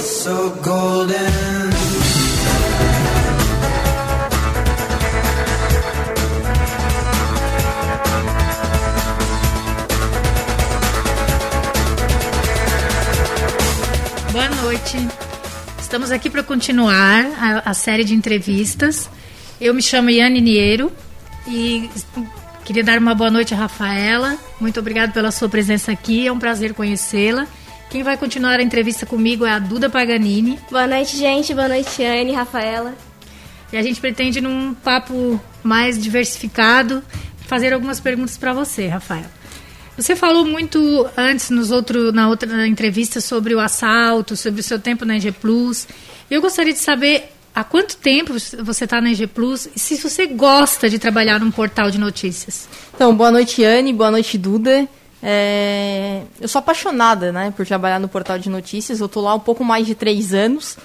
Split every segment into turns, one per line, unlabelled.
So golden.
Boa noite. Estamos aqui para continuar a, a série de entrevistas. Eu me chamo Yane Niero e queria dar uma boa noite a Rafaela. Muito obrigada pela sua presença aqui. É um prazer conhecê-la. Quem vai continuar a entrevista comigo é a Duda Paganini.
Boa noite, gente. Boa noite, Anne, Rafaela.
E a gente pretende, num papo mais diversificado, fazer algumas perguntas para você, Rafaela. Você falou muito antes, nos outro, na outra entrevista, sobre o assalto, sobre o seu tempo na EG Plus. Eu gostaria de saber há quanto tempo você está na EG Plus e se você gosta de trabalhar num portal de notícias.
Então, boa noite, Anne. Boa noite, Duda. É, eu sou apaixonada né, por trabalhar no portal de notícias. Eu estou lá um pouco mais de três anos.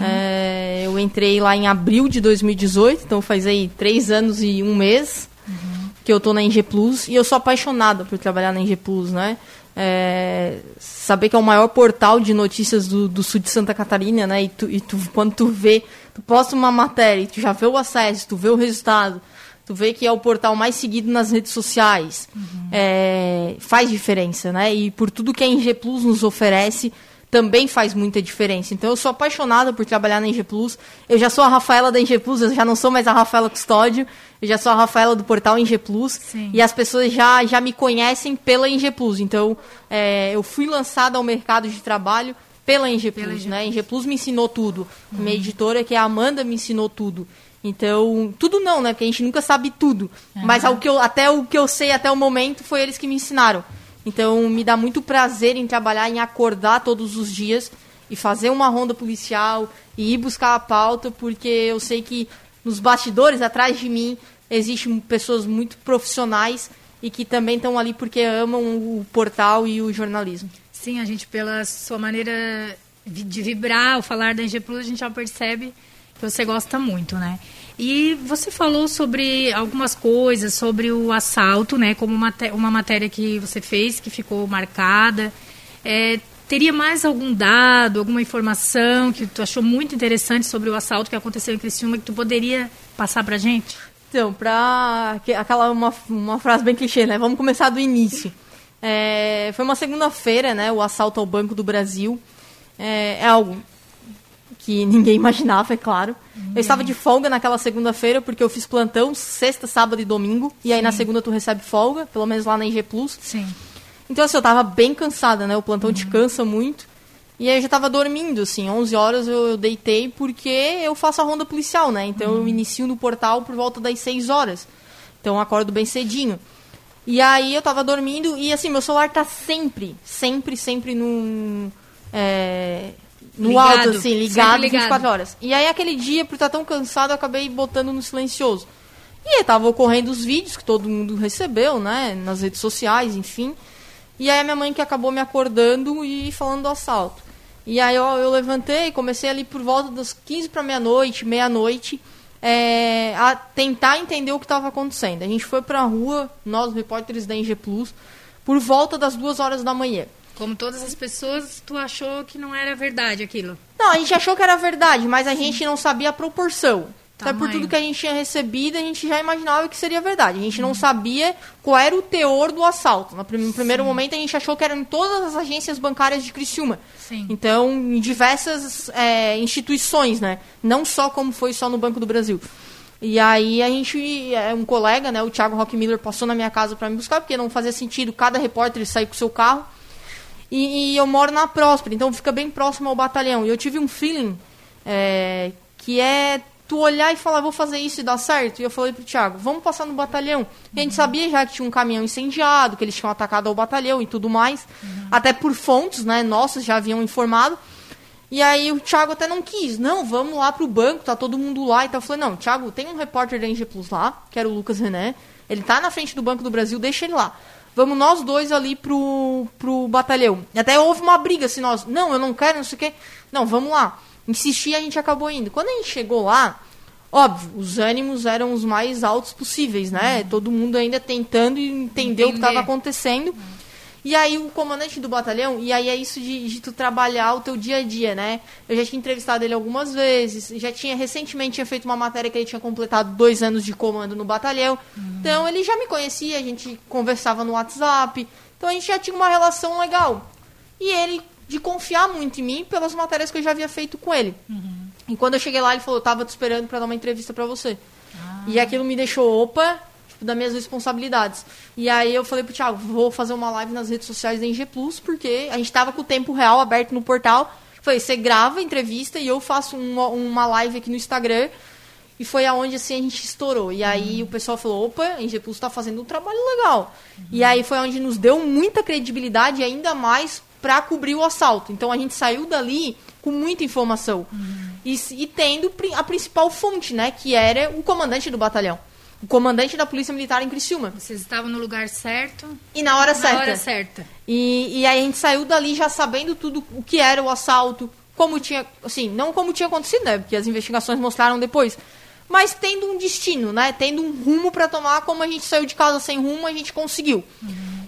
É, eu entrei lá em abril de 2018, então faz aí três anos e um mês uhum. que eu estou na Eng Plus. E eu sou apaixonada por trabalhar na Eng Plus, né? É, saber que é o maior portal de notícias do, do sul de Santa Catarina, né? E, tu, e tu, quando tu vê, tu posta uma matéria e tu já vê o acesso, tu vê o resultado, tu vê que é o portal mais seguido nas redes sociais. Uhum. É, faz diferença, né? E por tudo que a Eng Plus nos oferece, também faz muita diferença. Então eu sou apaixonada por trabalhar na Eng Plus. Eu já sou a Rafaela da Eng Plus, eu já não sou mais a Rafaela Custódio, eu já sou a Rafaela do portal Eng Plus. Sim. E as pessoas já, já me conhecem pela Eng Plus. Então é, eu fui lançada ao mercado de trabalho pela Eng Plus, pela né? Eng Plus me ensinou tudo. Uhum. Minha editora, que é a Amanda, me ensinou tudo. Então, tudo não, né? Porque a gente nunca sabe tudo. Uhum. Mas ao que eu, até o que eu sei até o momento foi eles que me ensinaram. Então, me dá muito prazer em trabalhar, em acordar todos os dias e fazer uma ronda policial e ir buscar a pauta, porque eu sei que nos bastidores, atrás de mim, existem pessoas muito profissionais e que também estão ali porque amam o portal e o jornalismo.
Sim, a gente, pela sua maneira de vibrar ao falar da NG Plus, a gente já percebe que você gosta muito, né? E você falou sobre algumas coisas, sobre o assalto, né? Como uma, matéria que você fez, que ficou marcada. É, teria mais algum dado, alguma informação que tu achou muito interessante sobre o assalto que aconteceu em Criciúma que tu poderia passar pra gente?
Então, pra aquela uma, uma frase bem clichê, né? Vamos começar do início. É, foi uma segunda-feira, né? O assalto ao Banco do Brasil. É, é algo que ninguém imaginava, é claro. Eu estava de folga naquela segunda-feira porque eu fiz plantão sexta, sábado e domingo. E aí na segunda tu recebe folga, pelo menos lá na IG Plus.
Sim.
Então assim, eu tava bem cansada, né? O plantão uhum. te cansa muito. E aí eu já tava dormindo, assim, 11 horas eu, eu, deitei porque eu faço a ronda policial, né? Então uhum. eu inicio no portal por volta das 6 horas. Então eu acordo bem cedinho. E aí eu tava dormindo e assim, meu celular tá sempre, sempre, sempre no. É, no ligado, alto, assim, ligado, ligado 24 horas. E aí aquele dia, por estar tão cansado, eu acabei botando no silencioso. E aí tava ocorrendo os vídeos que todo mundo recebeu, né? Nas redes sociais, enfim. E aí a minha mãe que acabou me acordando e falando do assalto. E aí eu, eu levantei, comecei ali por volta das 15 para meia-noite, meia-noite, é, a tentar entender o que estava acontecendo. A gente foi pra rua, nós, repórteres da NG Plus, por volta das duas horas da manhã.
Como todas as pessoas, tu achou que não era verdade aquilo?
Não, a gente achou que era verdade, mas a gente não sabia a proporção. Tamanho. Até por tudo que a gente tinha recebido, a gente já imaginava que seria verdade. A gente não uhum. sabia qual era o teor do assalto. No primeiro Sim. momento, a gente achou que era em todas as agências bancárias de Criciúma.
Sim.
Então, em diversas é, instituições, né? Não só como foi só no Banco do Brasil. E aí a gente, é, um colega, né, o Thiago Rockmiller, passou na minha casa para me buscar, porque não fazia sentido cada repórter sair com o seu carro. E, e, eu moro na Próspera, então fica bem próximo ao batalhão. E eu tive um feeling é, que é tu olhar e falar, vou fazer isso e dar certo. E eu falei pro Thiago, vamos passar no batalhão. E a gente sabia já que tinha um caminhão incendiado, que eles tinham atacado ao batalhão e tudo mais. Uhum. Até por fontes, né, nossas já haviam informado. E aí o Thiago até não quis. Não, vamos lá pro banco, tá todo mundo lá. Então eu falei, não, Thiago, tem um repórter da NG Plus lá, que era o Lucas René. Ele tá na frente do Banco do Brasil, deixa ele lá vamos nós dois ali pro, pro batalhão. Até houve uma briga, assim, nós, não, eu não quero, não sei o quê. Não, vamos lá. Insistir, a gente acabou indo. Quando a gente chegou lá, óbvio, os ânimos eram os mais altos possíveis, né? Uhum. Todo mundo ainda tentando entender, entender. o que estava acontecendo. Uhum. E aí o comandante do batalhão, e aí é isso de, de tu trabalhar o teu dia a dia, né? Eu já tinha entrevistado ele algumas vezes, já tinha recentemente tinha feito uma matéria que ele tinha completado dois anos de comando no batalhão. Então ele já me conhecia, a gente conversava no WhatsApp, então a gente já tinha uma relação legal. E ele, de confiar muito em mim pelas matérias que eu já havia feito com ele. E quando eu cheguei lá, ele falou, tava te esperando pra dar uma entrevista pra você. E aquilo me deixou, opa, das minhas responsabilidades. E aí eu falei pro Thiago, vou fazer uma live nas redes sociais da NG Plus, porque a gente tava com o tempo real aberto no portal. Falei, você grava a entrevista e eu faço uma, uma live aqui no Instagram. E foi aonde assim a gente estourou. E aí o pessoal falou, opa, a NG Plus tá fazendo um trabalho legal. E aí foi onde nos deu muita credibilidade, ainda mais pra cobrir o assalto. Então a gente saiu dali com muita informação. E, e tendo a principal fonte, né? Que era o comandante do batalhão. O comandante da Polícia Militar em Criciúma.
Vocês estavam no lugar certo,
E na hora certa.
na hora certa.
E, e aí a gente saiu dali já sabendo tudo o que era o assalto, como tinha, assim, não como tinha acontecido, né? Porque as investigações mostraram depois. Mas tendo um destino, né? Tendo um rumo pra tomar, como a gente saiu de casa sem rumo, a gente conseguiu.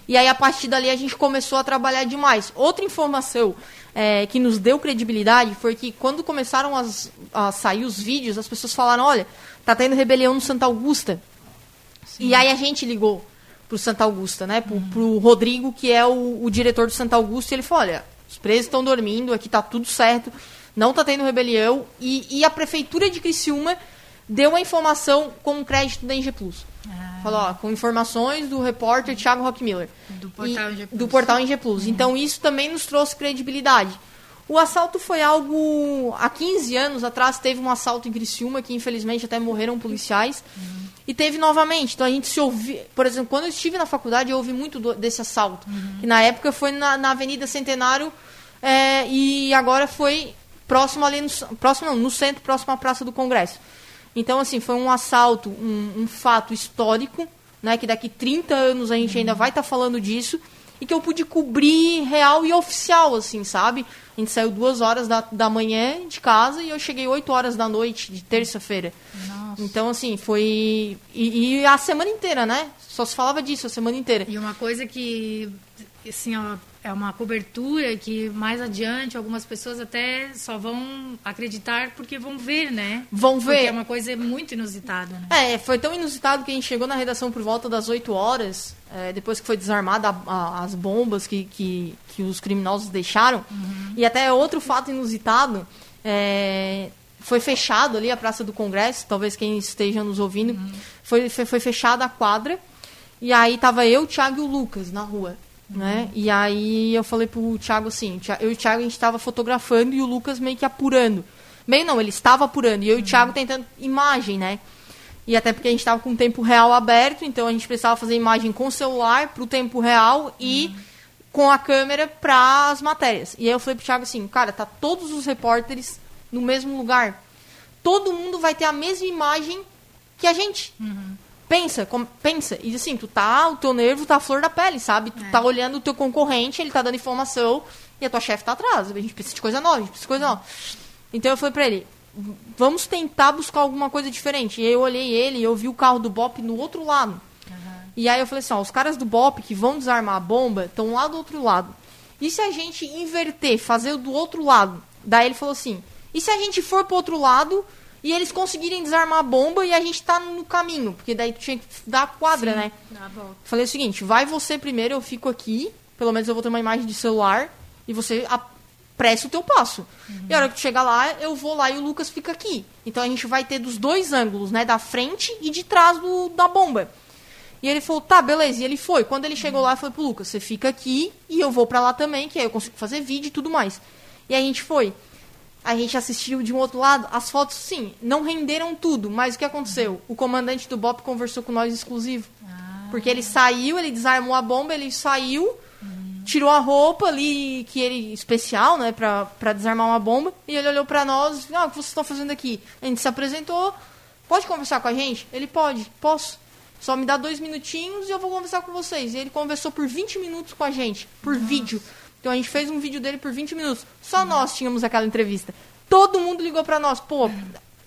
E aí a partir dali a gente começou a trabalhar demais. Outra informação é, que nos deu credibilidade foi que quando começaram as- a sair os vídeos, as pessoas falaram, olha, tá tendo rebelião no Santa Augusta. E aí a gente ligou pro Santa Augusta, né? Pro, pro Rodrigo, que é o, o diretor do Santa Augusta, e ele falou, olha, os presos estão dormindo, aqui tá tudo certo, não tá tendo rebelião. E, e a prefeitura de Criciúma deu a informação com crédito da NG Plus. Falou, ó, com informações do repórter Thiago Rockmiller.
Do portal
E-
NG Plus.
Do portal Plus. Então isso também nos trouxe credibilidade. O assalto foi algo. Há 15 anos atrás teve um assalto em Criciúma que infelizmente até morreram policiais. E teve novamente. Então a gente se ouvi. Por exemplo, quando eu estive na faculdade, eu ouvi muito do- desse assalto. Que na época foi na, na Avenida Centenário é, e agora foi próximo ali no, próximo, não, no centro, próximo à Praça do Congresso. Então, assim, foi um assalto, um, um fato histórico, né? Que daqui 30 anos a gente ainda vai estar falando disso. E que eu pude cobrir real e oficial, assim, sabe? A gente saiu duas horas da, da manhã de casa e eu cheguei 8 horas da noite de terça-feira. Então, assim, foi. E, e a semana inteira, né? Só se falava disso a semana inteira.
E uma coisa que, assim, ó, é uma cobertura que mais adiante algumas pessoas até só vão acreditar porque vão ver, né?
Vão
Porque
ver.
é uma coisa muito inusitada, né?
É, foi tão inusitado que a gente chegou na redação por volta das 8 horas, é, depois que foi desarmada a- a- as bombas que, que, que os criminosos deixaram. E até outro fato inusitado, é, foi fechado ali a Praça do Congresso, talvez quem esteja nos ouvindo, foi, foi, foi fechada a quadra. E aí tava eu, o Thiago e o Lucas na rua. Né? E aí eu falei pro Thiago assim, eu e o Thiago a gente tava fotografando e o Lucas meio que apurando. Meio não, ele estava apurando. E eu e o Thiago tentando imagem, né? E até porque a gente estava com o tempo real aberto, então a gente precisava fazer imagem com o celular pro tempo real e com a câmera para as matérias. E aí eu falei pro Thiago assim, cara, tá todos os repórteres no mesmo lugar. Todo mundo vai ter a mesma imagem que a gente. Pensa, com- pensa. E assim, tu tá, o teu nervo tá à flor da pele, sabe? Tu
É.
tá olhando o teu concorrente, ele tá dando informação e a tua chefe tá atrás. A gente precisa de coisa nova, a gente precisa de coisa nova. Então eu falei pra ele, vamos tentar buscar alguma coisa diferente. E aí eu olhei ele e eu vi o carro do Bop no outro lado. E aí eu falei assim, ó, os caras do Bop que vão desarmar a bomba estão lá do outro lado. E se a gente inverter, fazer o do outro lado? Daí ele falou assim, e se a gente for pro outro lado e eles conseguirem desarmar a bomba e a gente tá no caminho? Porque daí tu tinha que dar a quadra, né?
A volta.
Falei o seguinte, vai você primeiro, eu fico aqui, pelo menos eu vou ter uma imagem de celular, e você apressa o teu passo. E a hora que tu chegar lá, eu vou lá e o Lucas fica aqui. Então a gente vai ter dos dois ângulos, né? Da frente e de trás do, da bomba. E ele falou, tá, beleza. E ele foi. Quando ele chegou lá, eu falei pro Lucas, você fica aqui e eu vou pra lá também, que aí eu consigo fazer vídeo e tudo mais. E a gente foi. A gente assistiu de um outro lado. As fotos, sim, não renderam tudo. Mas o que aconteceu? O comandante do BOP conversou com nós exclusivo. Porque ele saiu, ele desarmou a bomba, ele saiu, tirou a roupa ali, que ele especial, né, pra, pra desarmar uma bomba, e ele olhou pra nós, ah, o que vocês estão fazendo aqui? A gente se apresentou, pode conversar com a gente? Ele pode, posso. Só me dá dois minutinhos e eu vou conversar com vocês. E ele conversou por 20 minutos com a gente, por vídeo. Então a gente fez um vídeo dele por 20 minutos. Só nós tínhamos aquela entrevista. Todo mundo ligou pra nós, pô,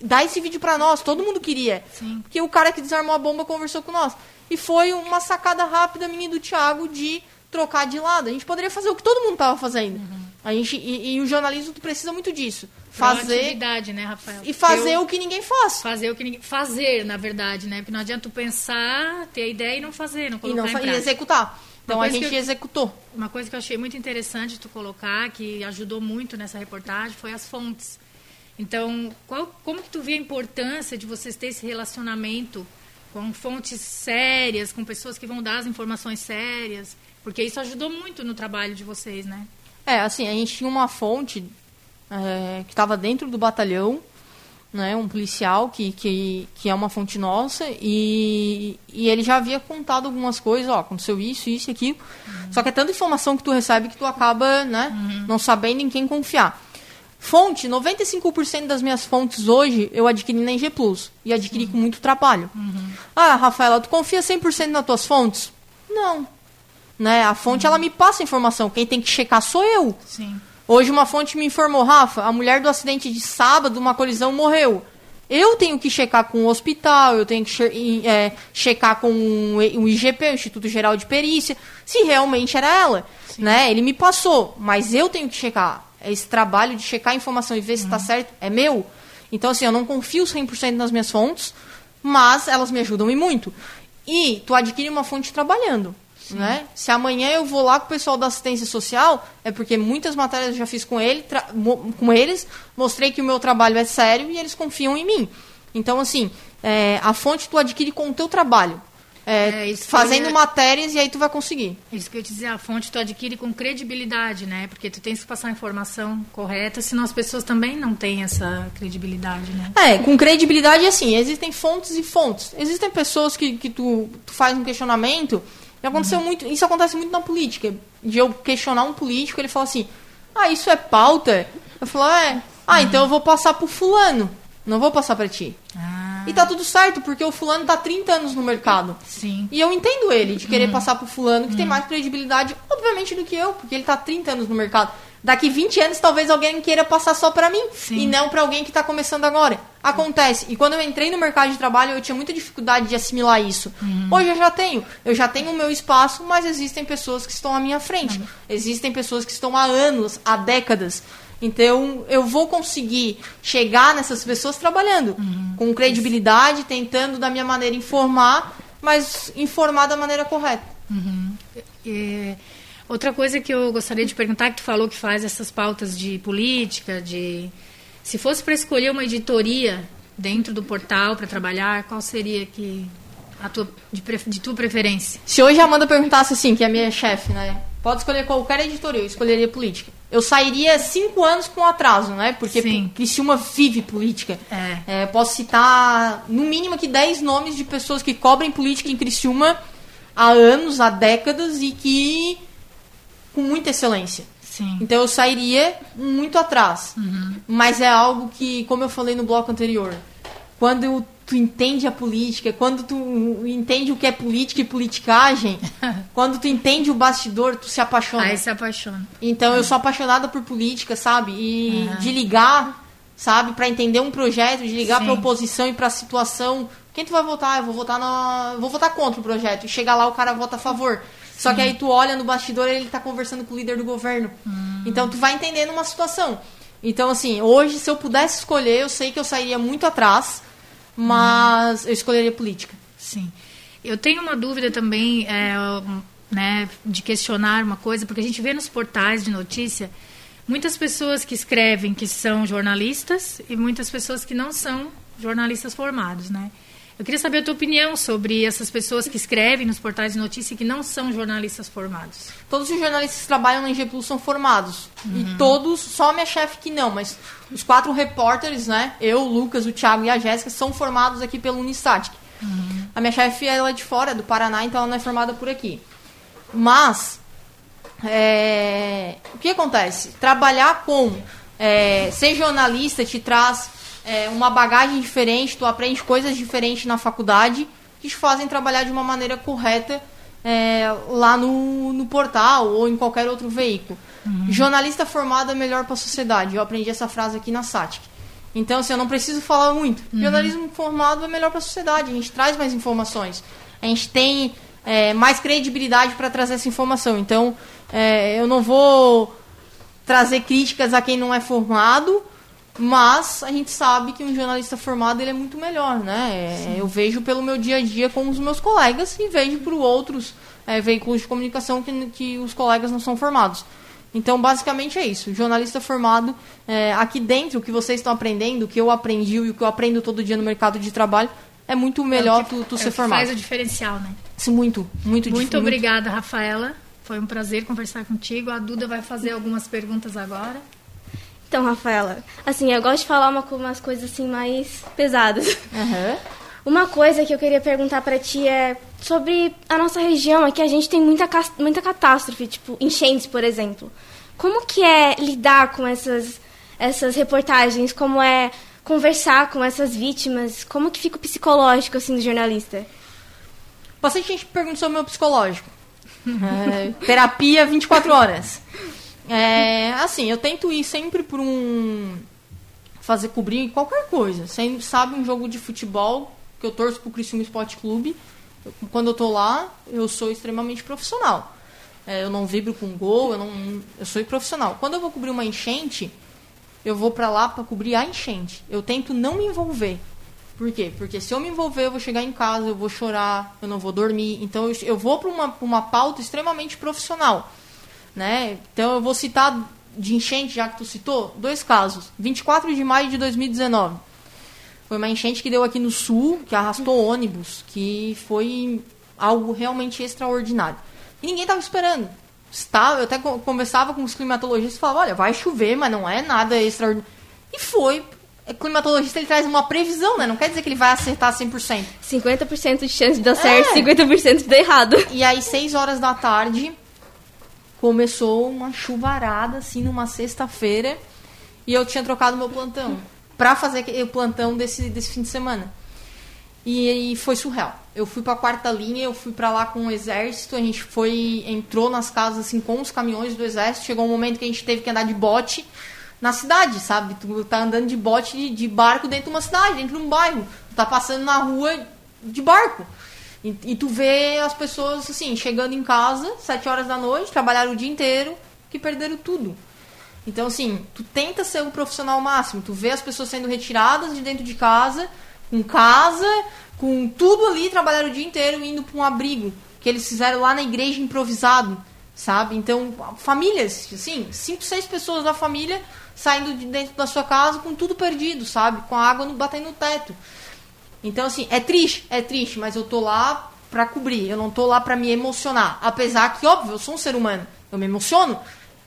dá esse vídeo pra nós, todo mundo queria.
Sim.
Porque o cara que desarmou a bomba conversou com nós. E foi uma sacada rápida minha e do Thiago de trocar de lado. A gente poderia fazer o que todo mundo estava fazendo. A gente, e, e o jornalismo precisa muito disso. Fazer
né, Rafael?
e fazer
Eu-
o que ninguém faz.
Fazer o que ninguém... Fazer, na verdade, né? Porque não adianta tu pensar, ter a ideia e não fazer, não
E
colocar
não
em
fa- e executar. Então a gente
eu-
executou.
Uma coisa que eu achei muito interessante tu colocar, que ajudou muito nessa reportagem, foi as fontes. Então, qual, como que tu vê a importância de vocês ter esse relacionamento com fontes sérias, com pessoas que vão dar as informações sérias? Porque isso ajudou muito no trabalho de vocês, né?
É, assim, a gente tinha uma fonte é, que estava dentro do batalhão, né, um policial que, que, que é uma fonte nossa, e, e ele já havia contado algumas coisas, ó, aconteceu isso, isso e aquilo. Só que é tanta informação que tu recebe que tu acaba, né, não sabendo em quem confiar. Fonte, 95% das minhas fontes hoje eu adquiri na IG Plus. E adquiri com muito trabalho. Ah, Rafaela, tu confia 100% nas tuas fontes? Não. Né? A fonte, ela me passa informação. Quem tem que checar sou eu.
Sim.
Hoje uma fonte me informou, Rafa, a mulher do acidente de sábado, uma colisão, morreu. Eu tenho que checar com o hospital, eu tenho que che é, checar com o IGP, o Instituto Geral de Perícia, se realmente era ela. Né? Ele me passou, mas eu tenho que checar. Esse trabalho de checar a informação e ver se está certo é meu. Então, assim, eu não confio 100% nas minhas fontes, mas elas me ajudam e muito. E tu adquire uma fonte trabalhando. Né? Se amanhã eu vou lá com o pessoal da assistência social, é porque muitas matérias eu já fiz com, ele, com eles, mostrei que o meu trabalho é sério e eles confiam em mim. Então, assim, é, a fonte tu adquire com o teu trabalho. É,
É,
fazendo
foi-
matérias e aí tu vai conseguir.
Isso que eu ia te dizer, a fonte tu adquire com credibilidade, né? Porque tu tens que passar a informação correta, senão as pessoas também não têm essa credibilidade, né?
É, com credibilidade, assim, existem fontes e fontes. Existem pessoas que, que tu, tu faz um questionamento, e aconteceu muito, isso acontece muito na política, de eu questionar um político, ele fala assim, ah, isso é pauta? Eu falo, é, ah, então eu vou passar pro fulano, não vou passar pra ti.
Ah,
E tá tudo certo, porque o fulano tá 30 anos no mercado.
sim.
E eu entendo ele de querer passar pro fulano que tem mais credibilidade, obviamente, do que eu, porque ele tá 30 anos no mercado. Daqui 20 anos, talvez alguém queira passar só pra mim
Sim.
e não pra alguém que tá começando agora. Acontece. E quando eu entrei no mercado de trabalho, eu tinha muita dificuldade de assimilar isso. Hoje eu já tenho. Eu já tenho o meu espaço, mas existem pessoas que estão à minha frente. Existem pessoas que estão há anos, há décadas. Então, eu vou conseguir chegar nessas pessoas trabalhando com credibilidade, tentando da minha maneira informar, mas informar da maneira correta.
É, outra coisa que eu gostaria de perguntar, que tu falou que faz essas pautas de política, de se fosse para escolher uma editoria dentro do portal para trabalhar, qual seria que a tua de, de tua preferência?
Se hoje a Amanda perguntasse assim, que é a minha chefe, né? Pode escolher qualquer editoria, eu escolheria política. Eu sairia cinco anos com atraso, né? Porque
Sim.
Criciúma vive política.
É.
É, posso citar, no mínimo, que 10 nomes de pessoas que cobrem política em Criciúma há anos, há décadas e que com muita excelência.
Sim.
Então eu sairia muito atrás.
Uhum.
Mas é algo que, como eu falei no bloco anterior, quando tu entende a política, quando tu entende o que é política e politicagem, quando tu entende o bastidor, tu se apaixona.
Aí se apaixona.
Então eu sou apaixonada por política, sabe? E de ligar, sabe, Pra entender um projeto, de ligar pra oposição e pra situação. Quem tu vai votar? Eu vou votar na, vou votar contra o projeto. E chega lá o cara vota a favor. Só que aí tu olha no bastidor, ele tá conversando com o líder do governo. Então tu vai entendendo uma situação. Então assim, hoje se eu pudesse escolher, eu sei que eu sairia muito atrás, mas eu escolheria política.
Sim. Eu tenho uma dúvida também, é, né, de questionar uma coisa, porque a gente vê nos portais de notícia muitas pessoas que escrevem que são jornalistas e muitas pessoas que não são jornalistas formados, né? Eu queria saber a tua opinião sobre essas pessoas que escrevem nos portais de notícia e que não são jornalistas formados.
Todos os jornalistas que trabalham na IG Plus são formados. E todos, só a minha chefe que não, mas os quatro repórteres, né? Eu, o Lucas, o Thiago e a Jéssica são formados aqui pelo Unistatic. A minha chefe ela é de fora, é do Paraná, então ela não é formada por aqui. Mas, é, o que acontece? Trabalhar com é, ser jornalista te traz é, uma bagagem diferente, tu aprende coisas diferentes na faculdade que te fazem trabalhar de uma maneira correta é, lá no, no portal ou em qualquer outro veículo. Jornalista formado é melhor para a sociedade. Eu aprendi essa frase aqui na SATIC. Então, assim, eu não preciso falar muito. Jornalismo formado é melhor para a sociedade. A gente traz mais informações. A gente tem é, mais credibilidade para trazer essa informação. Então, é, eu não vou trazer críticas a quem não é formado, mas a gente sabe que um jornalista formado ele é muito melhor, né? É, eu vejo pelo meu dia a dia com os meus colegas e vejo por outros é, veículos de comunicação que, que os colegas não são formados. Então, basicamente é isso. Jornalista formado, é, aqui dentro, o que vocês estão aprendendo, o que eu aprendi e o que eu aprendo todo dia no mercado de trabalho, é muito melhor
é que,
tu, tu
é
ser formado.
faz o diferencial, né?
Sim, muito, muito
Muito obrigada. Rafaela. Foi um prazer conversar contigo. A Duda vai fazer algumas perguntas agora.
Então, Rafaela, assim, eu gosto de falar uma, umas coisas assim mais pesadas.
Uhum.
Uma coisa que eu queria perguntar para ti é sobre a nossa região, aqui a gente tem muita, muita catástrofe, tipo enchentes, por exemplo. Como que é lidar com essas, essas reportagens? Como é conversar com essas vítimas? Como que fica o psicológico, assim, do jornalista?
Bastante gente pergunta sobre o meu psicológico. é, terapia 24 horas. É, assim, eu tento ir sempre por um... Fazer cobrir qualquer coisa. Você sabe um jogo de futebol que eu torço pro Criciúma Esporte Clube. Quando eu tô lá, eu sou extremamente profissional. É, eu não vibro com gol, eu não, eu sou profissional. Quando eu vou cobrir uma enchente, eu vou para lá para cobrir a enchente. Eu tento não me envolver. Por quê? Porque se eu me envolver, eu vou chegar em casa, eu vou chorar, eu não vou dormir. Então eu, eu vou para uma, uma pauta extremamente profissional. Né? Então eu vou citar de enchente, já que tu citou, dois casos. 24 de maio de 2019 foi uma enchente que deu aqui no sul, que arrastou ônibus, que foi algo realmente extraordinário. E ninguém estava esperando. Estava, eu até conversava com os climatologistas e falava, olha, vai chover, mas não é nada extraordinário. E foi. O climatologista ele traz uma previsão, né? Não quer dizer que ele vai acertar 100%.
50% de chance de dar certo, é. 50% de dar errado.
E aí, 6 horas da tarde, começou uma chuvarada, assim, numa sexta-feira. E eu tinha trocado meu plantão para fazer o plantão desse, desse fim de semana. E, e foi surreal. Eu fui para a quarta linha, eu fui para lá com o exército, a gente foi entrou nas casas assim com os caminhões do exército. Chegou um momento que a gente teve que andar de bote na cidade, sabe? Tu tá andando de bote de, de barco dentro de uma cidade, dentro de um bairro. Tu tá passando na rua de barco. E, e, tu vê as pessoas assim, chegando em casa, sete horas da noite, trabalharam o dia inteiro, que perderam tudo. Então, assim, tu tenta ser o um profissional máximo. Tu vê as pessoas sendo retiradas de dentro de casa, com casa, com tudo ali, trabalhar o dia inteiro indo para um abrigo que eles fizeram lá na igreja improvisado, sabe? Então, famílias, assim, cinco, seis pessoas da família saindo de dentro da sua casa com tudo perdido, sabe? Com a água batendo no teto. Então, assim, é triste, é triste, mas eu tô lá para cobrir, eu não tô lá para me emocionar. Apesar que, óbvio, eu sou um ser humano, eu me emociono,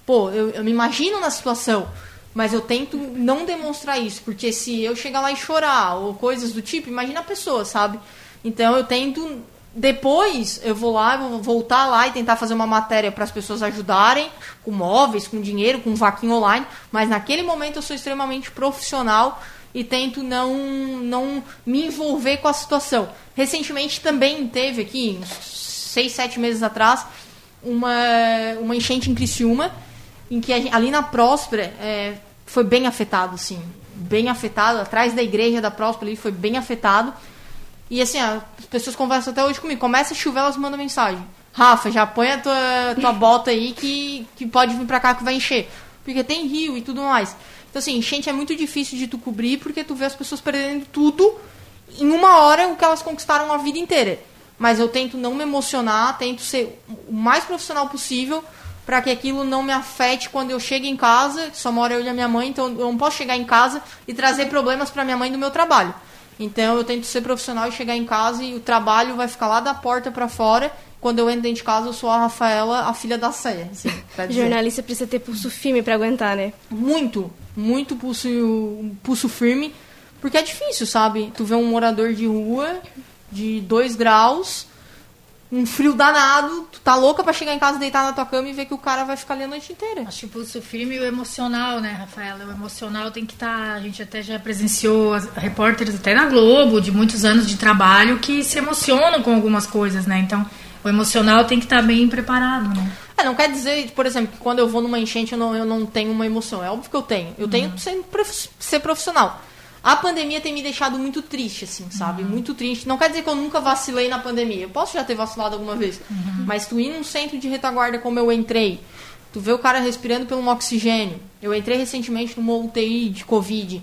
pô, eu, eu me imagino na situação, mas eu tento não demonstrar isso, porque se eu chegar lá e chorar ou coisas do tipo, imagina a pessoa, sabe? Então eu tento depois eu vou lá, vou voltar lá e tentar fazer uma matéria para as pessoas ajudarem com móveis, com dinheiro, com vaquinha online, mas naquele momento eu sou extremamente profissional e tento não não me envolver com a situação. Recentemente também teve aqui, uns seis, sete meses atrás, uma, uma enchente em Criciúma em que ali na Próspera é, foi bem afetado, sim. Bem afetado. Atrás da igreja da Próspera ali foi bem afetado. E assim, as pessoas conversam até hoje comigo. Começa a chover, elas mandam mensagem. Rafa, já põe a tua, tua bota aí que, que pode vir pra cá que vai encher. Porque tem rio e tudo mais. Então, assim, enchente é muito difícil de tu cobrir porque tu vê as pessoas perdendo tudo em uma hora o que elas conquistaram a vida inteira. Mas eu tento não me emocionar, tento ser o mais profissional possível para que aquilo não me afete quando eu chego em casa, só mora eu e a minha mãe, então eu não posso chegar em casa e trazer problemas para minha mãe do meu trabalho. Então eu tento ser profissional e chegar em casa e o trabalho vai ficar lá da porta para fora. Quando eu entro dentro de casa, eu sou a Rafaela, a filha da Ceia. Assim,
Jornalista precisa ter pulso firme para aguentar, né?
Muito, muito pulso, pulso firme, porque é difícil, sabe? Tu vê um morador de rua de 2 graus um frio danado, tu tá louca para chegar em casa, deitar na tua cama e ver que o cara vai ficar ali a noite inteira.
Acho que o pulso firme e o emocional, né, Rafaela? O emocional tem que estar. Tá, a gente até já presenciou repórteres até na Globo, de muitos anos de trabalho, que se emocionam com algumas coisas, né? Então, o emocional tem que estar tá bem preparado, né?
É, não quer dizer, por exemplo, que quando eu vou numa enchente eu não, eu não tenho uma emoção. É óbvio que eu tenho. Eu tenho uhum. que ser, ser profissional. A pandemia tem me deixado muito triste, assim, sabe? Muito triste. Não quer dizer que eu nunca vacilei na pandemia. Eu posso já ter vacilado alguma vez. Mas tu ir num centro de retaguarda como eu entrei, tu vê o cara respirando pelo oxigênio. Eu entrei recentemente numa UTI de Covid.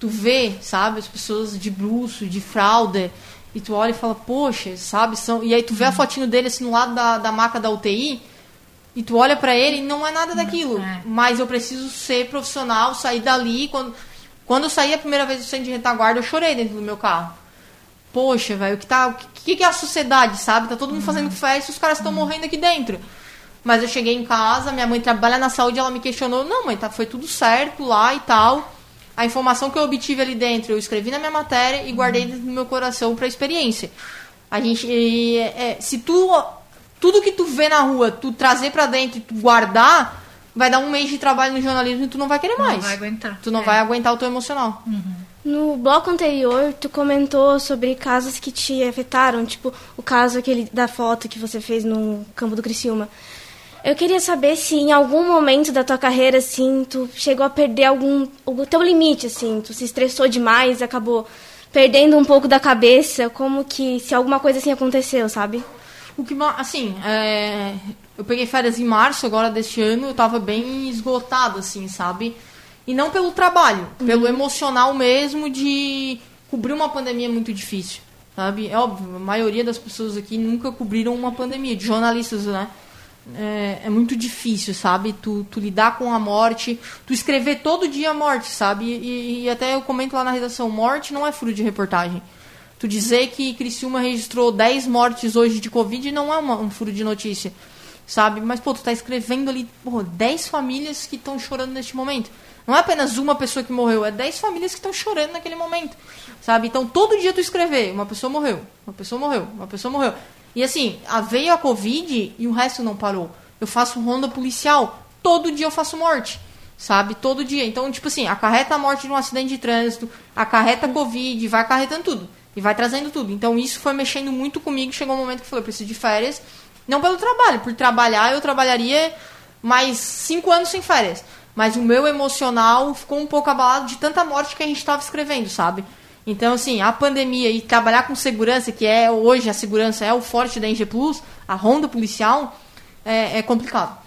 Tu vê, sabe, as pessoas de bruxo, de fralda. E tu olha e fala, poxa, sabe? São... E aí tu vê a fotinho dele assim no lado da, da maca da UTI. E tu olha pra ele e não é nada daquilo.
é.
Mas eu preciso ser profissional, sair dali. Quando, quando eu saí a primeira vez do centro de retaguarda, eu chorei dentro do meu carro. Poxa, velho, o que, tá, o que, que é a sociedade, sabe? Tá todo mundo fazendo festa e os caras estão morrendo aqui dentro. Mas eu cheguei em casa, minha mãe trabalha na saúde, ela me questionou, não, mãe, tá, foi tudo certo lá e tal. A informação que eu obtive ali dentro, eu escrevi na minha matéria e guardei dentro do meu coração pra experiência. A gente, e, é, se tu, tudo que tu vê na rua, tu trazer pra dentro e tu guardar, vai dar um mês de trabalho no jornalismo e tu não vai querer mais.
Não vai aguentar.
Tu não
É.
vai aguentar o teu emocional.
No bloco anterior, tu comentou sobre casos que te afetaram, tipo o caso aquele da foto que você fez no campo do Criciúma. Eu queria saber se em algum momento da tua carreira, assim, tu chegou a perder algum o teu limite, assim, tu se estressou demais, acabou perdendo um pouco da cabeça, como que se alguma coisa assim aconteceu, sabe?
O que, assim, é, eu peguei férias em março agora deste ano, eu tava bem esgotado, assim, sabe? E não pelo trabalho, pelo emocional mesmo de cobrir uma pandemia muito difícil, sabe? É óbvio, a maioria das pessoas aqui nunca cobriram uma pandemia, de jornalistas, né? É, é muito difícil, sabe? Tu, tu lidar com a morte, tu escrever todo dia a morte, sabe? E, e até eu comento lá na redação, morte não é furo de reportagem. Tu dizer que Criciúma registrou 10 mortes hoje de Covid não é uma- um furo de notícia, sabe? Mas, pô, tu tá escrevendo ali, pô, 10 famílias que estão chorando neste momento. Não é apenas uma pessoa que morreu, é 10 famílias que estão chorando naquele momento, sabe? Então, todo dia tu escrever, uma pessoa morreu, uma pessoa morreu, uma pessoa morreu. E assim, veio a Covid e o resto não parou. Eu faço ronda policial, todo dia eu faço morte sabe? Todo dia. Então, tipo assim, acarreta a morte de um acidente de trânsito, acarreta Covid, vai acarretando tudo. E vai trazendo tudo. Então, isso foi mexendo muito comigo. Chegou um momento que eu falei, eu preciso de férias. Não pelo trabalho. Por trabalhar, eu trabalharia mais cinco anos sem férias. Mas o meu emocional ficou um pouco abalado de tanta morte que a gente estava escrevendo, sabe? Então, assim, a pandemia e trabalhar com segurança, que é hoje a segurança é o forte da NG Plus, a ronda policial, é, é complicado.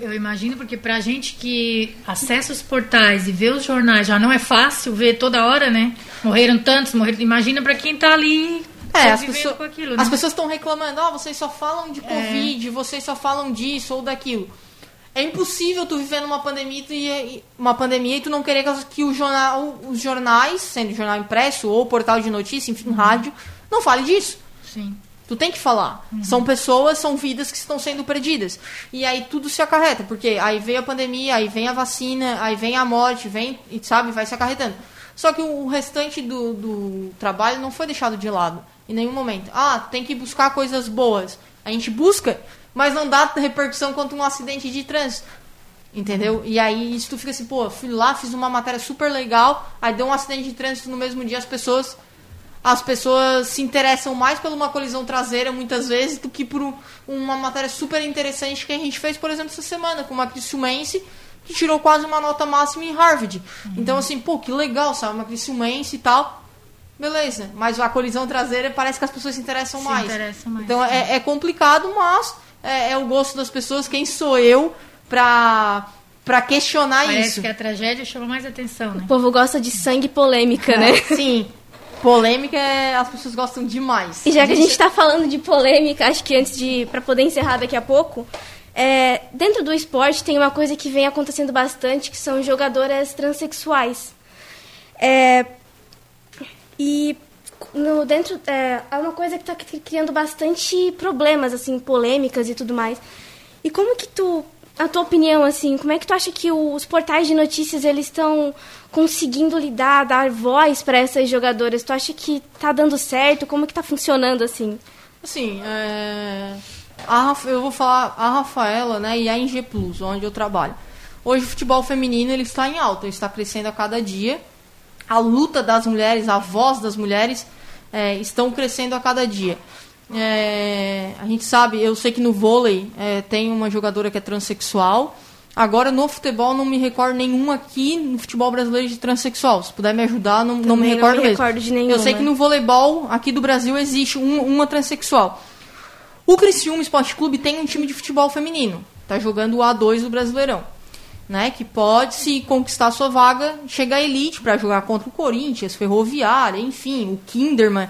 Eu imagino porque pra gente que acessa os portais e vê os jornais já não é fácil ver toda hora, né? Morreram tantos, morreram. Imagina pra quem tá ali
É, as, pessoa-
aquilo,
as
né? É.
pessoas estão reclamando, ó, vocês só falam de Covid, vocês só falam disso ou daquilo. É impossível tu viver numa pandemia e uma pandemia e tu não querer que- que o jornal, os jornais, sendo jornal impresso ou portal de notícia, enfim,
Uhum.
rádio, não fale disso.
Sim.
Tu tem que falar. São pessoas, são vidas que estão sendo perdidas. E aí tudo se acarreta, porque aí veio a pandemia, aí vem a vacina, aí vem a morte, vem, e sabe, vai se acarretando. Só que o restante do, do trabalho não foi deixado de lado em nenhum momento. Ah, tem que buscar coisas boas. A gente busca, mas não dá repercussão quanto um acidente de trânsito. Entendeu? E aí isso tu fica assim, pô, fui lá, fiz uma matéria super legal, aí deu um acidente de trânsito no mesmo dia, as pessoas as pessoas se interessam mais por uma colisão traseira muitas vezes do que por um- uma matéria super interessante que a gente fez, por exemplo, essa semana com uma Criciumense que tirou quase uma nota máxima em Harvard. Então assim, pô, que legal, sabe? Uma Criciumense e tal. Beleza, mas a colisão traseira parece que as pessoas se interessam
Se
mais.
interessam mais,
Então é, é complicado, mas é, é o gosto das pessoas. Quem sou eu pra, pra questionar
Parece
isso?
que a tragédia chama mais atenção, né?
O povo gosta de sangue e polêmica, né?
Sim, polêmica é- as pessoas gostam demais.
E já que a gente tá falando de polêmica, acho que antes de. para poder encerrar daqui a pouco. é, dentro do esporte tem uma coisa que vem acontecendo bastante, que são jogadoras transexuais. É, e no, dentro é, é uma coisa que está criando bastante problemas, assim, polêmicas e tudo mais. E como que tu, a tua opinião, assim, como é que tu acha que os portais de notícias eles estão conseguindo lidar, dar voz para essas jogadoras? Tu acha que tá dando certo? Como que tá funcionando assim?
Assim, é, a eu vou falar a Rafaela né, e a NG Plus, onde eu trabalho. Hoje o futebol feminino ele está em alta, ele está crescendo a cada dia. A luta das mulheres, a voz das mulheres é, estão crescendo a cada dia. É, a gente sabe, eu sei que no vôlei é, tem uma jogadora que é transexual. Agora, no futebol, não me recordo nenhum aqui no futebol brasileiro de transexual. Se puder me ajudar, não, não me recordo
não me
mesmo.
recordo de nenhuma.
Eu sei que no voleibol aqui do Brasil existe um- uma transexual. O Criciúma Esporte Clube tem um time de futebol feminino. Tá jogando o A2 do Brasileirão. Né, que pode, se conquistar sua vaga, chegar à elite para jogar contra o Corinthians, Ferroviária, enfim, o Kinderman.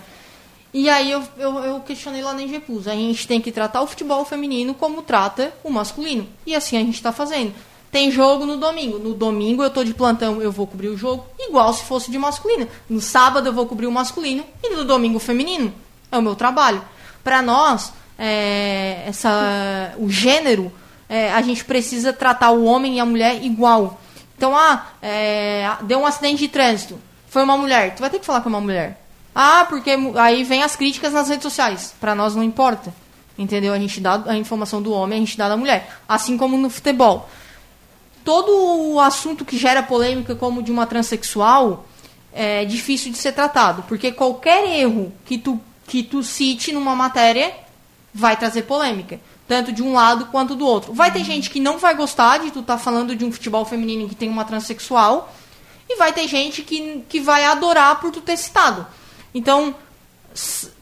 E aí eu, eu, eu questionei lá na NG Plus. A gente tem que tratar o futebol feminino como trata o masculino. E assim a gente tá fazendo. Tem jogo no domingo. No domingo eu tô de plantão, eu vou cobrir o jogo igual se fosse de masculino. No sábado eu vou cobrir o masculino e no domingo o feminino. É o meu trabalho. Para nós, é, essa, o gênero, é, a gente precisa tratar o homem e a mulher igual. Então, ah, é, deu um acidente de trânsito. Foi uma mulher. Tu vai ter que falar com uma mulher. Ah, porque aí vem as críticas nas redes sociais. Pra nós não importa. Entendeu? A gente dá a informação do homem, a gente dá da mulher. Assim como no futebol. Todo o assunto que gera polêmica, como de uma transexual, é difícil de ser tratado. Porque qualquer erro que tu, que tu cite numa matéria vai trazer polêmica. Tanto de um lado quanto do outro. Vai ter gente que não vai gostar de tu estar falando de um futebol feminino que tem uma transexual. E vai ter gente que, que vai adorar por tu ter citado. Então,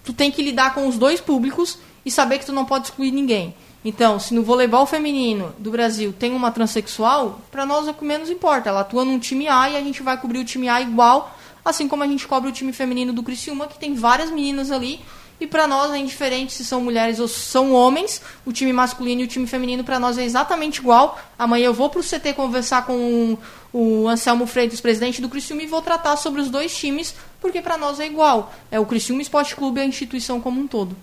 tu tem que lidar com os dois públicos e saber que tu não pode excluir ninguém. Então, se no voleibol feminino do Brasil tem uma transexual, pra nós é o que menos importa. Ela atua num time A e a gente vai cobrir o time A igual, assim como a gente cobre o time feminino do Criciúma, que tem várias meninas ali. E pra nós é indiferente se são mulheres ou são homens. O time masculino e o time feminino pra nós é exatamente igual. Amanhã eu vou pro CT conversar com o Anselmo Freitas, presidente do Criciúma, e vou tratar sobre os dois times, porque pra nós é igual. É o Criciúma Esporte Clube e a instituição como um todo.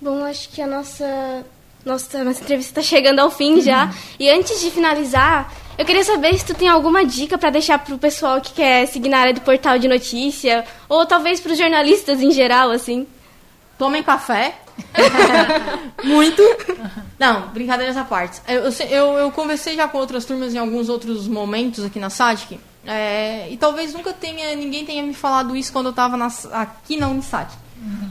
Bom, acho que a nossa, nossa, nossa entrevista está chegando ao fim já. E antes de finalizar, eu queria saber se tu tem alguma dica para deixar pro pessoal que quer seguir na área do portal de notícia, ou talvez para os jornalistas em geral, assim.
Tomem café. Muito. Não, brincadeiras à parte. Eu, eu, eu, conversei já com outras turmas em alguns outros momentos aqui na SATIC. é, e talvez nunca tenha, ninguém tenha me falado isso quando eu estava aqui na Unisatic.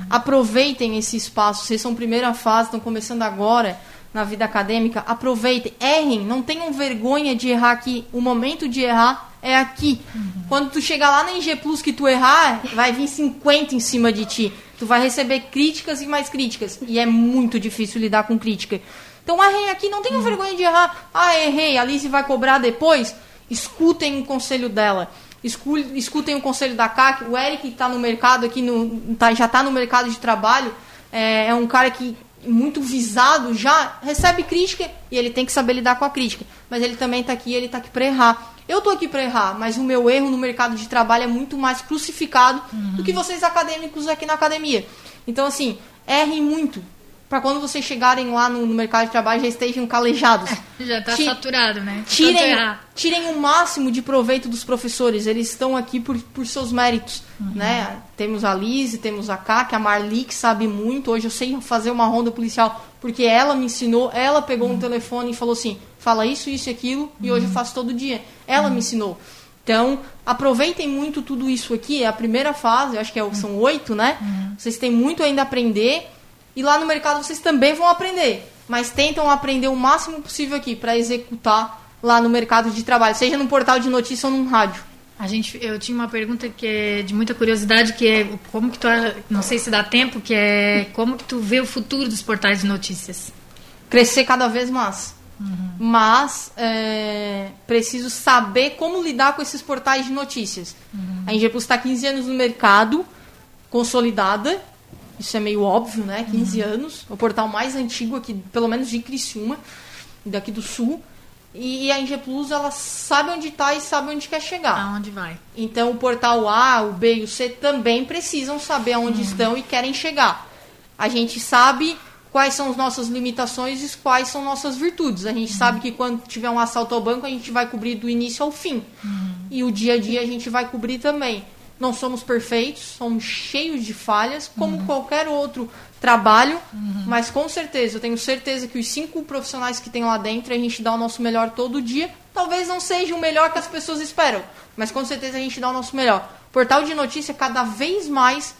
Aproveitem esse espaço. Vocês são primeira fase, estão começando agora na vida acadêmica. Aproveitem, errem, não tenham vergonha de errar aqui. O momento de errar é aqui. Quando tu chegar lá na IG Plus que tu errar, vai vir 50 em cima de ti. Tu vai receber críticas e mais críticas. E é muito difícil lidar com crítica. Então errem aqui, não tenham vergonha de errar. Ah, errei, a Alice vai cobrar depois. Escutem o conselho dela. Escu- Escutem o conselho da CAC. O Eric está no mercado aqui, no, tá- já está no mercado de trabalho. É, é um cara que muito visado já recebe crítica e ele tem que saber lidar com a crítica. Mas ele também está aqui, ele está aqui para errar. Eu tô aqui para errar, mas o meu erro no mercado de trabalho é muito mais crucificado do que vocês acadêmicos aqui na academia. Então assim, errem muito para quando vocês chegarem lá no, no mercado de trabalho já estejam calejados.
Já tá
Ti-
saturado, né?
Tirem, tirem o máximo de proveito dos professores. Eles estão aqui por, por seus méritos. Né? Temos a Lise, temos a Kaki, a Marli, que sabe muito. Hoje eu sei fazer uma ronda policial porque ela me ensinou. Ela pegou um telefone e falou assim: fala isso, isso e aquilo. E hoje eu faço todo dia. Ela me ensinou. Então, aproveitem muito tudo isso aqui. É a primeira fase, eu acho que é o- são oito, né? Vocês têm muito ainda a aprender. E lá no mercado vocês também vão aprender. Mas tentam aprender o máximo possível aqui para executar lá no mercado de trabalho, seja num portal de notícia ou num rádio.
A gente, eu tinha uma pergunta que é de muita curiosidade, que é como que tu, não sei se dá tempo, que é como que tu vê o futuro dos portais de notícias?
Crescer cada vez mais. Mas é, preciso saber como lidar com esses portais de notícias. A Ingepus está 15 anos no mercado, consolidada. Isso é meio óbvio, né? 15 anos. O portal mais antigo aqui, pelo menos de Criciúma, daqui do sul. E a Inge Plus, ela sabe onde está e sabe onde quer chegar.
Aonde vai?
Então o portal A, o B e o C também precisam saber aonde estão e querem chegar. A gente sabe quais são as nossas limitações e quais são nossas virtudes. A gente sabe que quando tiver um assalto ao banco, a gente vai cobrir do início ao fim. E o dia a dia a gente vai cobrir também. Não somos perfeitos, somos cheios de falhas, como qualquer outro trabalho, mas com certeza, eu tenho certeza que os cinco profissionais que tem lá dentro, a gente dá o nosso melhor todo dia. Talvez não seja o melhor que as pessoas esperam, mas com certeza a gente dá o nosso melhor. Portal de notícia, cada vez mais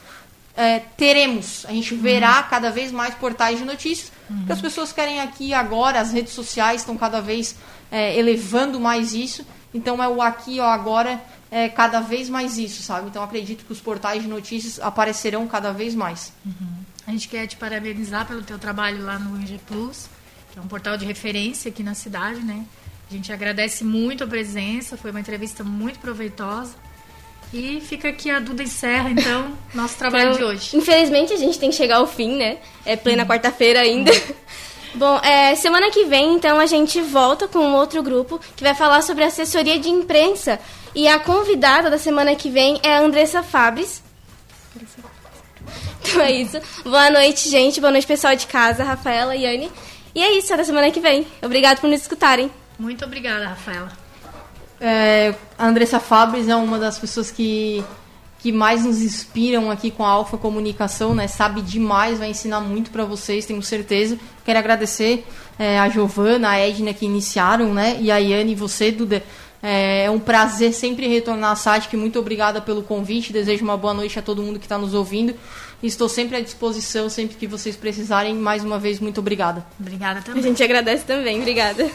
é, teremos, a gente verá cada vez mais portais de notícias, que as pessoas querem aqui agora, as redes sociais estão cada vez é, elevando mais isso. Então é o aqui, ó, agora, é cada vez mais isso, sabe? Então acredito que os portais de notícias aparecerão cada vez mais.
Uhum. A gente quer te parabenizar pelo teu trabalho lá no IG Plus, que é um portal de referência aqui na cidade, né? A gente agradece muito a presença, foi uma entrevista muito proveitosa. E fica aqui a Duda encerra, então, nosso trabalho
então,
de hoje.
Infelizmente, a gente tem que chegar ao fim, né? É plena quarta-feira ainda. Bom, é, semana que vem, então, a gente volta com um outro grupo que vai falar sobre assessoria de imprensa. E a convidada da semana que vem é a Andressa Fabres. Então é isso. Boa noite, gente. Boa noite, pessoal de casa, Rafaela e Anne. E é isso, até semana que vem. Obrigado por nos escutarem.
Muito obrigada, Rafaela.
É, a Andressa Fabres é uma das pessoas que, que mais nos inspiram aqui com a Alfa Comunicação, né? Sabe demais, vai ensinar muito para vocês, tenho certeza. Quero agradecer é, a Giovana, a Edna que iniciaram, né? E a Yane e você, Duda. É, é um prazer sempre retornar à SATIC. Muito obrigada pelo convite. Desejo uma boa noite a todo mundo que está nos ouvindo. Estou sempre à disposição, sempre que vocês precisarem. Mais uma vez, muito obrigada.
Obrigada também.
A gente agradece também. Obrigada.